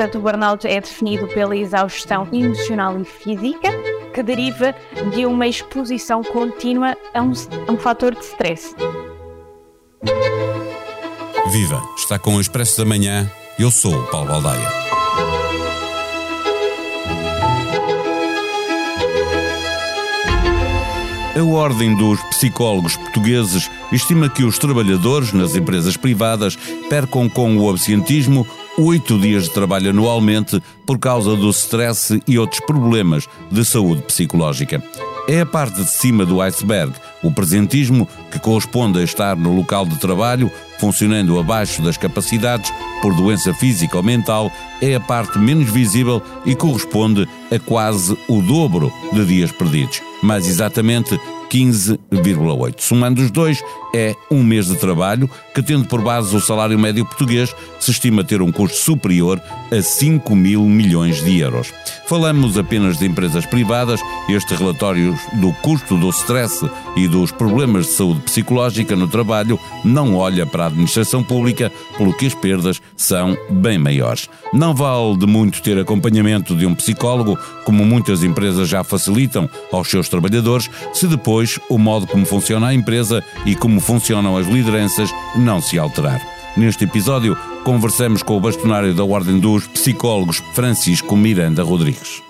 portanto, o burnout é definido pela exaustão emocional e física que deriva de uma exposição contínua a um, a um fator de stress. Viva! Está com o Expresso da Manhã. Eu sou o Paulo Baldaia. A Ordem dos Psicólogos Portugueses estima que os trabalhadores nas empresas privadas percam com o absentismo oito dias de trabalho anualmente por causa do stress e outros problemas de saúde psicológica. É a parte de cima do iceberg, o presentismo, que corresponde a estar no local de trabalho, funcionando abaixo das capacidades por doença física ou mental, é a parte menos visível e corresponde a quase o dobro de dias perdidos. Mais exatamente, 15,8. Somando os dois, é um mês de trabalho que, tendo por base o salário médio português, se estima ter um custo superior a 5 mil milhões de euros. Falamos apenas de empresas privadas. Este relatório do custo do stress e dos problemas de saúde psicológica no trabalho não olha para a administração pública, pelo que as perdas são bem maiores. Não vale de muito ter acompanhamento de um psicólogo, como muitas empresas já facilitam aos seus trabalhadores, se depois o modo como funciona a empresa e como funcionam as lideranças não se alterar. Neste episódio, conversamos com o bastonário da Ordem dos Psicólogos, Francisco Miranda Rodrigues.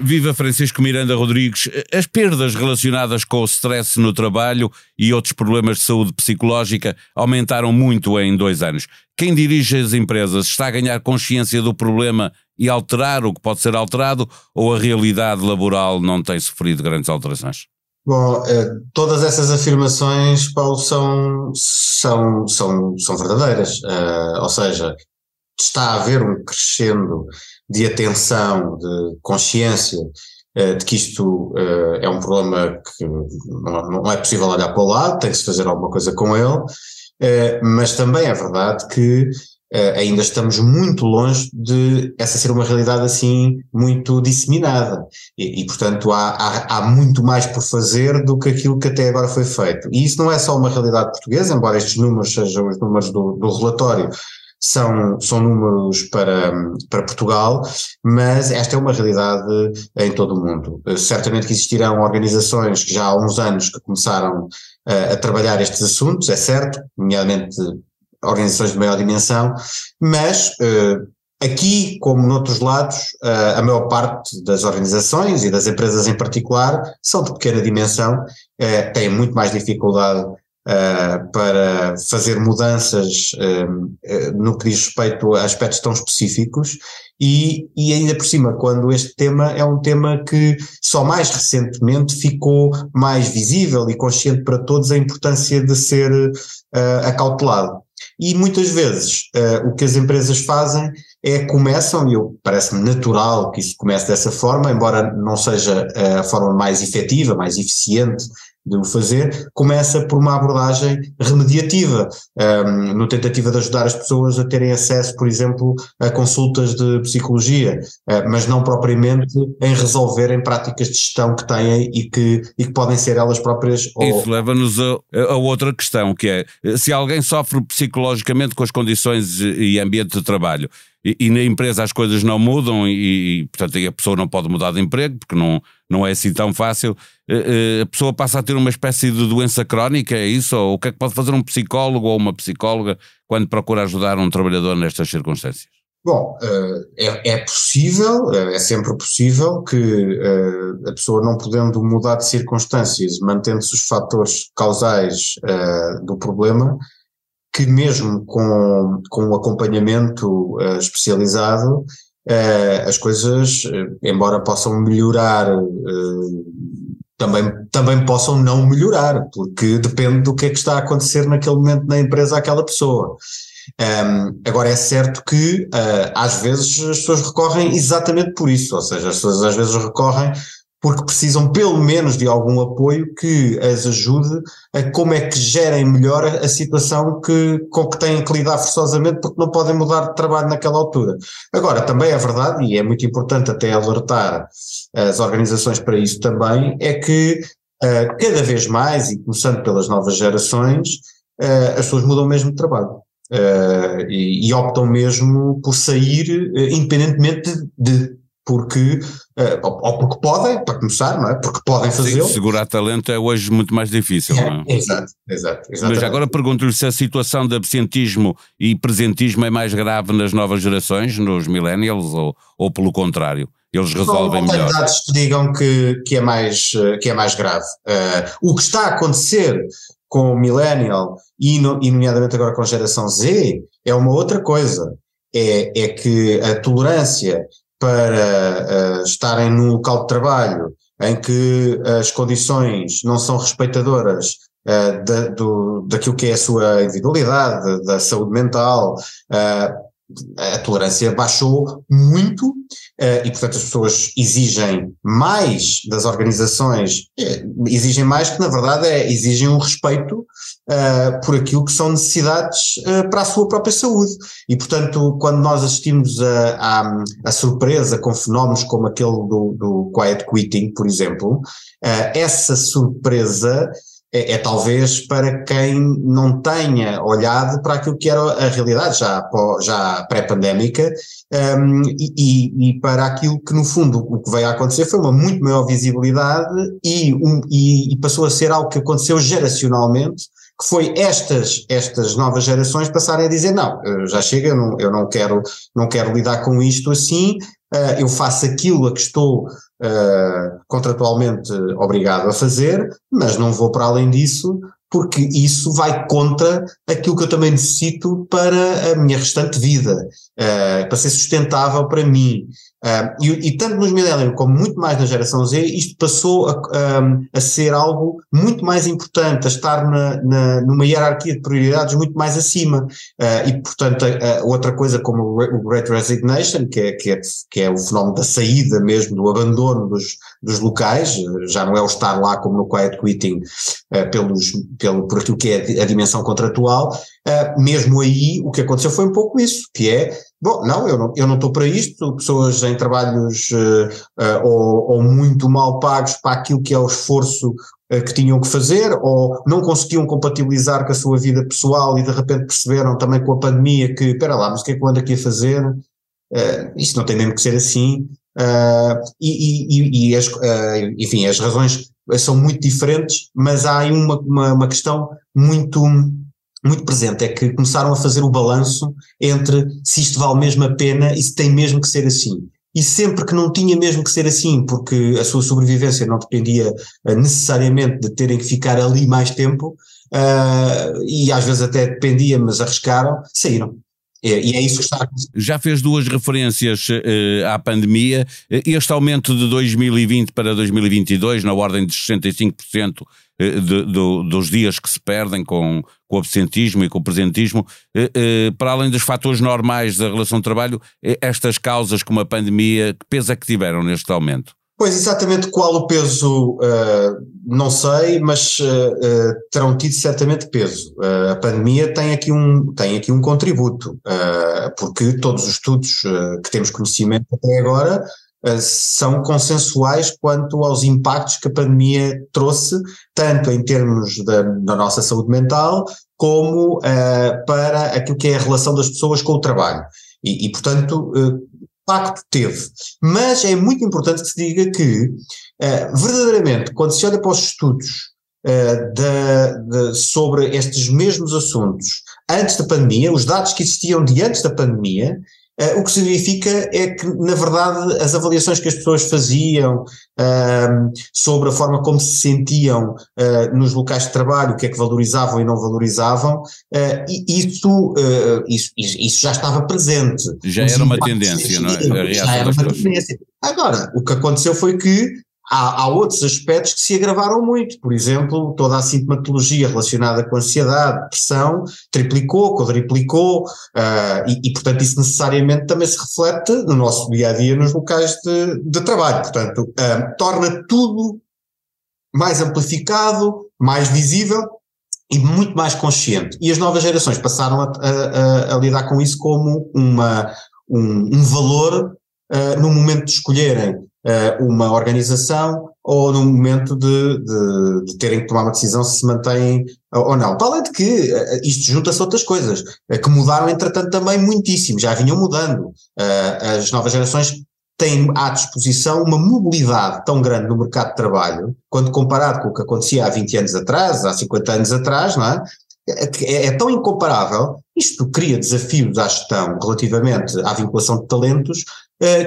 Viva Francisco Miranda Rodrigues. As perdas relacionadas com o stress no trabalho e outros problemas de saúde psicológica aumentaram muito em dois anos. Quem dirige as empresas está a ganhar consciência do problema e alterar o que pode ser alterado ou a realidade laboral não tem sofrido grandes alterações? Bom, eh, todas essas afirmações, Paulo, são, são, são, são verdadeiras. Uh, ou seja, está a haver um crescendo de atenção, de consciência uh, de que isto uh, é um problema que não, é possível olhar para o lado, tem que se fazer alguma coisa com ele, uh, mas também é verdade que ainda estamos muito longe de essa ser uma realidade assim muito disseminada e, e portanto há, há, há, muito mais por fazer do que aquilo que até agora foi feito. E isso não é só uma realidade portuguesa, embora estes números sejam os números do, do relatório são, são números para, para Portugal, mas esta é uma realidade em todo o mundo. Eh, certamente que existirão organizações que já há uns anos que começaram a, eh, a trabalhar estes assuntos, é certo, nomeadamente organizações de maior dimensão, mas uh, aqui, como noutros lados, a maior parte das organizações e das empresas em particular são de pequena dimensão, têm muito mais dificuldade uh, para fazer mudanças uh, no que diz respeito a aspectos tão específicos e, e ainda por cima quando este tema é um tema que só mais recentemente ficou mais visível e consciente para todos a importância de ser uh, acautelado. E muitas vezes uh, o que as empresas fazem é começam, e parece-me natural que isso comece dessa forma, embora não seja a forma mais efetiva, mais eficiente de o fazer, começa por uma abordagem remediativa, um, no tentativa de ajudar as pessoas a terem acesso, por exemplo, a consultas de psicologia, uh, mas não propriamente em resolverem práticas de gestão que têm e que, e que podem ser elas próprias. Ou... Isso leva-nos a, a, outra questão, que é se alguém sofre psicologicamente com as condições e ambiente de trabalho e, e, na empresa as coisas não mudam e, e, portanto, a pessoa não pode mudar de emprego porque não, não é assim tão fácil. A pessoa passa a ter uma espécie de doença crónica, é isso? Ou o que é que pode fazer um psicólogo ou uma psicóloga quando procura ajudar um trabalhador nestas circunstâncias? Bom, é, é possível, é sempre possível que a pessoa não podendo mudar de circunstâncias, mantendo-se os fatores causais do problema, que mesmo com, com um acompanhamento uh, especializado, uh, as coisas, uh, embora possam melhorar, também, também possam não melhorar, porque depende do que é que está a acontecer naquele momento na empresa àquela pessoa. Um, agora é certo que às vezes as pessoas recorrem exatamente por isso, ou seja, as pessoas às vezes recorrem porque precisam pelo menos de algum apoio que as ajude a como é que gerem melhor a, situação que, com que têm que lidar forçosamente porque não podem mudar de trabalho naquela altura. Agora, também é verdade, e é muito importante até alertar as organizações para isso também, é que uh, cada vez mais, e começando pelas novas gerações, uh, as pessoas mudam mesmo de trabalho. Uh, e, e, optam mesmo por sair independentemente de, de porque, uh, ou porque podem, para começar, não é? Porque podem fazê-lo. Segurar talento é hoje muito mais difícil, é, não é? Exato, exato. Exatamente. Mas agora pergunto-lhe se a situação de absentismo e presentismo é mais grave nas novas gerações, nos millennials, ou, ou pelo contrário? Eles resolvem não, não melhor. dados que digam que, que, é mais, que é mais grave. Uh, o que está a acontecer com o millennial e, no, e nomeadamente agora com a geração Z é uma outra coisa. É, é que a tolerância para uh, estarem num local de trabalho em que as condições não são respeitadoras uh, da, do, daquilo que é a sua individualidade, da saúde mental, uh, a tolerância baixou muito e, portanto, as pessoas exigem mais das organizações, exigem mais que, na verdade, é, exigem um respeito uh, por aquilo que são necessidades uh, para a sua própria saúde. E, portanto, quando nós assistimos a, a, surpresa com fenómenos como aquele do, do quiet quitting, por exemplo, essa surpresa é, é, talvez para quem não tenha olhado para aquilo que era a realidade já, já pré-pandémica um, e, e, para aquilo que no fundo o que veio a acontecer foi uma muito maior visibilidade e, um, e, e passou a ser algo que aconteceu geracionalmente que foi estas, estas novas gerações passarem a dizer não, já chega, eu não, eu não quero, não quero lidar com isto assim, uh, eu faço aquilo a que estou uh, contratualmente obrigado a fazer, mas não vou para além disso, porque isso vai contra aquilo que eu também necessito para a minha restante vida, uh, para ser sustentável para mim. E, e, tanto nos millennials como muito mais na geração Z, isto passou a, a ser algo muito mais importante, a estar na, na, numa hierarquia de prioridades muito mais acima. Uh, e, portanto, a, a outra coisa como o Great Resignation, que é, que, é, que é o fenómeno da saída mesmo, do abandono dos, dos locais, já não é o estar lá como no Quiet Quitting, uh, pelos, pelo, por aquilo que é a dimensão contratual, Uh, mesmo aí, o que aconteceu foi um pouco isso, que é, bom, não, eu não, eu não estou para isto, pessoas em trabalhos uh, uh, ou, ou, muito mal pagos para aquilo que é o esforço que tinham que fazer, ou não conseguiam compatibilizar com a sua vida pessoal e de repente perceberam também com a pandemia que, espera lá, mas o que é que eu ando aqui a fazer? Uh, isto não tem mesmo que ser assim. e, e, e as, enfim, as razões são muito diferentes, mas há aí uma, uma, uma questão muito muito presente é que começaram a fazer o balanço entre se isto vale mesmo a pena e se tem mesmo que ser assim. E sempre que não tinha mesmo que ser assim, porque a sua sobrevivência não dependia uh, necessariamente de terem que ficar ali mais tempo, uh, e às vezes até dependia, mas arriscaram, saíram. E é isso que está Já fez duas referências uh, à pandemia. Este aumento de 2020 para 2022, na ordem de 65%, eh, de, dos dias que se perdem com, com o absentismo e com o presentismo, eh, eh, para além dos fatores normais da relação de trabalho, estas causas como a pandemia, que peso é que tiveram neste aumento? Pois, exatamente qual o peso, uh, não sei, mas uh, uh, terão tido certamente peso. a pandemia tem aqui um, tem aqui um contributo, porque todos os estudos que temos conhecimento até agora são consensuais quanto aos impactos que a pandemia trouxe, tanto em termos da, da nossa saúde mental, como para aquilo que é a relação das pessoas com o trabalho. E, e portanto, impacto teve. Mas é muito importante que se diga que, uh, verdadeiramente, quando se olha para os estudos uh, de, de, sobre estes mesmos assuntos antes da pandemia, os dados que existiam de antes da pandemia, o que significa é que, na verdade, as avaliações que as pessoas faziam uh, sobre a forma como se sentiam uh, nos locais de trabalho, o que é que valorizavam e não valorizavam, eh, isso, isso, isso, já estava presente. Já era uma tendência, não é? Já era uma tendência. Agora, o que aconteceu foi que há, há, outros aspectos que se agravaram muito. Por exemplo, toda a sintomatologia relacionada com ansiedade, depressão, triplicou, quadriplicou, uh, e, e, portanto, isso necessariamente também se reflete no nosso dia a dia nos locais de, de trabalho. Portanto, uh, torna tudo mais amplificado, mais visível e muito mais consciente. E as novas gerações passaram a, a, a lidar com isso como uma, um, um valor uh, no momento de escolherem uh, uma organização ou no momento de, de, de, terem que tomar uma decisão se se mantêm ou não. Para além de que uh, isto junta-se a outras coisas, que mudaram entretanto também muitíssimo, já vinham mudando. as novas gerações têm à disposição uma mobilidade tão grande no mercado de trabalho, quando comparado com o que acontecia há 20 anos atrás, há 50 anos atrás, não é? É, é tão incomparável, isto cria desafios à gestão relativamente à vinculação de talentos,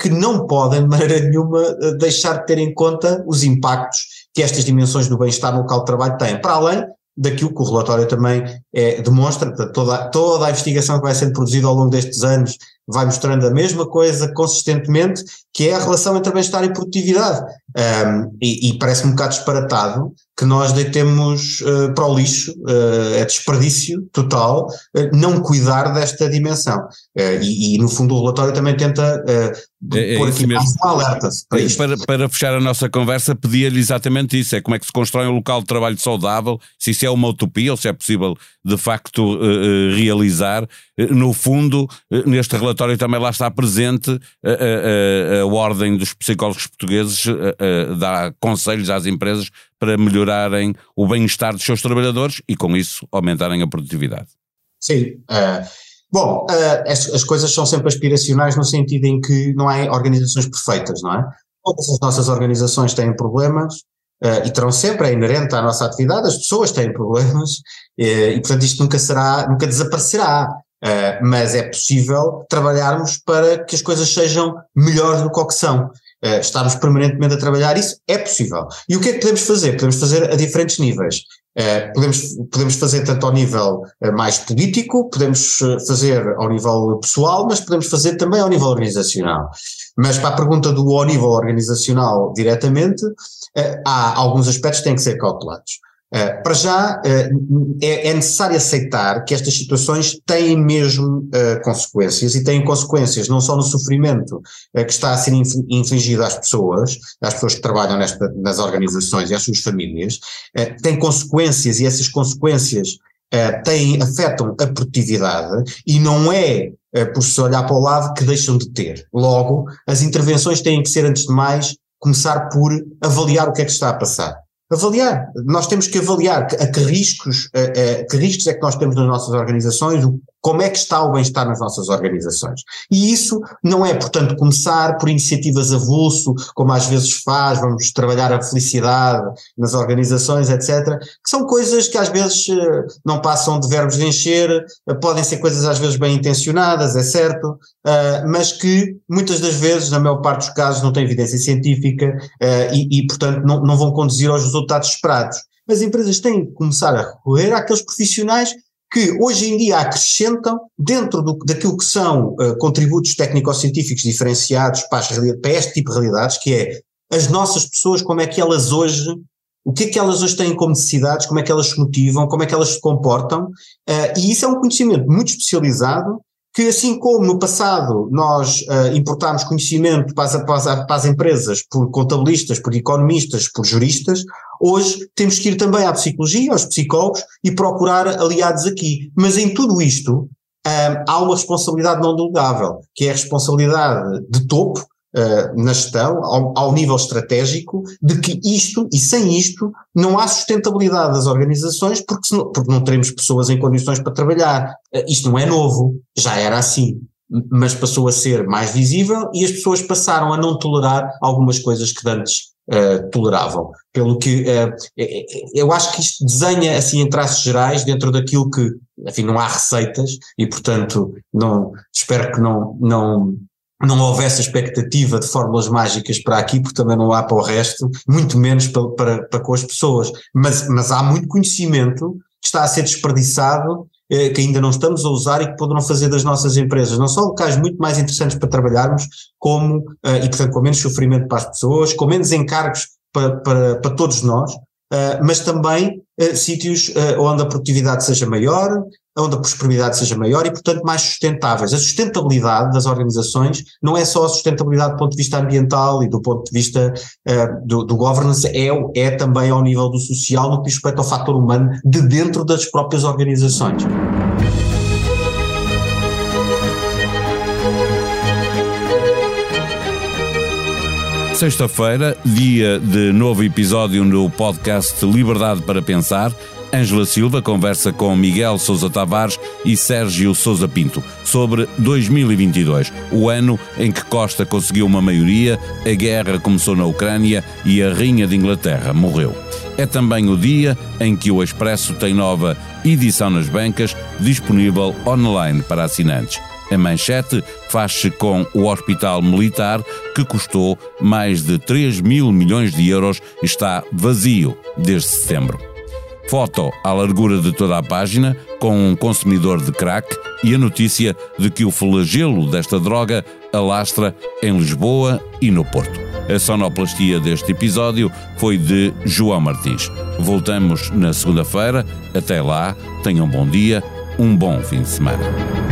que não podem de maneira nenhuma eh, deixar de ter em conta os impactos que estas dimensões do bem-estar no local de trabalho têm, para além daquilo que o relatório também é, demonstra, toda, toda a investigação que vai sendo produzida ao longo destes anos vai mostrando a mesma coisa consistentemente, que é a relação entre bem-estar e produtividade. Um, e, e parece-me um bocado disparatado que nós deitemos uh, para o lixo, uh, é desperdício total, uh, não cuidar desta dimensão. E, e, no fundo o relatório também tenta é, é pôr aqui mais alerta para, é, para, para, fechar a nossa conversa, pedia-lhe exatamente isso, é como é que se constrói um local de trabalho saudável, se isso é uma utopia ou se é possível de facto realizar. no fundo, neste relatório também lá está presente a, a, a ordem dos psicólogos portugueses uh, dá conselhos às empresas para melhorarem o bem-estar dos seus trabalhadores e, com isso, aumentarem a produtividade. Sim. Uh, bom, as, as, coisas são sempre aspiracionais no sentido em que não há organizações perfeitas, não é? Todas as nossas organizações têm problemas, e terão sempre, é inerente à nossa atividade, as pessoas têm problemas, e portanto isto nunca será, nunca desaparecerá. Uh, mas é possível trabalharmos para que as coisas sejam melhores do que que são. Uh, estarmos permanentemente a trabalhar isso é possível. E o que é que podemos fazer? Podemos fazer a diferentes níveis. Uh, podemos, podemos fazer tanto ao nível mais político, podemos fazer ao nível pessoal, mas podemos fazer também ao nível organizacional. Mas para a pergunta do ao nível organizacional diretamente, há alguns aspectos que têm que ser cautelados. Uh, para já, uh, é, é, necessário aceitar que estas situações têm mesmo uh, consequências e têm consequências não só no sofrimento que está a ser infligido às pessoas, às pessoas que trabalham nesta, nas organizações e às suas famílias, tem consequências e essas consequências têm, afetam a produtividade e não é por se olhar para o lado que deixam de ter. Logo, as intervenções têm que ser, antes de mais, começar por avaliar o que é que está a passar avaliar. Nós temos que avaliar a que riscos, a, a, que riscos é que nós temos nas nossas organizações, o como é que está o bem-estar nas nossas organizações. E isso não é, portanto, começar por iniciativas avulso, como às vezes faz, vamos trabalhar a felicidade nas organizações, etc., que são coisas que às vezes eh, não passam de verbos de encher, eh, podem ser coisas às vezes bem intencionadas, é certo, eh, mas que muitas das vezes, na maior parte dos casos, não têm evidência científica e, e portanto, não, não vão conduzir aos resultados esperados. As empresas têm que começar a recorrer àqueles profissionais que hoje em dia acrescentam dentro do, daquilo que são uh, contributos técnico-científicos diferenciados para, as, para este tipo de realidades, que é as nossas pessoas, como é que elas hoje, o que é que elas hoje têm como necessidades, como é que elas se motivam, como é que elas se comportam, uh, e isso é um conhecimento muito especializado que assim como no passado nós uh, importámos conhecimento para as, para, as, para as, empresas por contabilistas, por economistas, por juristas, hoje temos que ir também à psicologia, aos psicólogos e procurar aliados aqui. Mas em tudo isto um, eh, há uma responsabilidade não delegável, que é a responsabilidade de topo uh, na gestão, ao, ao, nível estratégico, de que isto, e sem isto, não há sustentabilidade das organizações, porque, senão, porque não teremos pessoas em condições para trabalhar. Uh, isto não é novo, já era assim. Mas passou a ser mais visível e as pessoas passaram a não tolerar algumas coisas que antes Uh, toleravam. Pelo que uh, eu acho que isto desenha, assim, em traços gerais, dentro daquilo que, enfim, não há receitas e, portanto, não, espero que não, não, não houvesse expectativa de fórmulas mágicas para aqui, porque também não há para o resto, muito menos para, para, para com as pessoas. Mas, mas há muito conhecimento que está a ser desperdiçado, eh, que ainda não estamos a usar e que poderão fazer das nossas empresas, não só locais muito mais interessantes para trabalharmos, como, eh, e portanto com menos sofrimento para as pessoas, com menos encargos para, para, para todos nós, uh, mas também uh, sítios uh, onde a produtividade seja maior, onde a prosperidade seja maior e, portanto, mais sustentáveis. A sustentabilidade das organizações não é só a sustentabilidade do ponto de vista ambiental e do ponto de vista uh, do, do, governance, é, é também ao nível do social, no que diz respeito ao fator humano de dentro das próprias organizações. Sexta-feira, dia de novo episódio no podcast Liberdade para Pensar. Ângela Silva conversa com Miguel Sousa Tavares e Sérgio Sousa Pinto sobre 2022, o ano em que Costa conseguiu uma maioria, a guerra começou na Ucrânia e a Rainha de Inglaterra morreu. É também o dia em que o Expresso tem nova edição nas bancas, disponível online para assinantes. A manchete faz-se com o Hospital Militar, que custou mais de 3 mil milhões de euros está vazio desde setembro. Foto à largura de toda a página, com um consumidor de crack e a notícia de que o flagelo desta droga alastra em Lisboa e no Porto. A sonoplastia deste episódio foi de João Martins. Voltamos na segunda-feira. Até lá, tenham um bom dia, um bom fim de semana.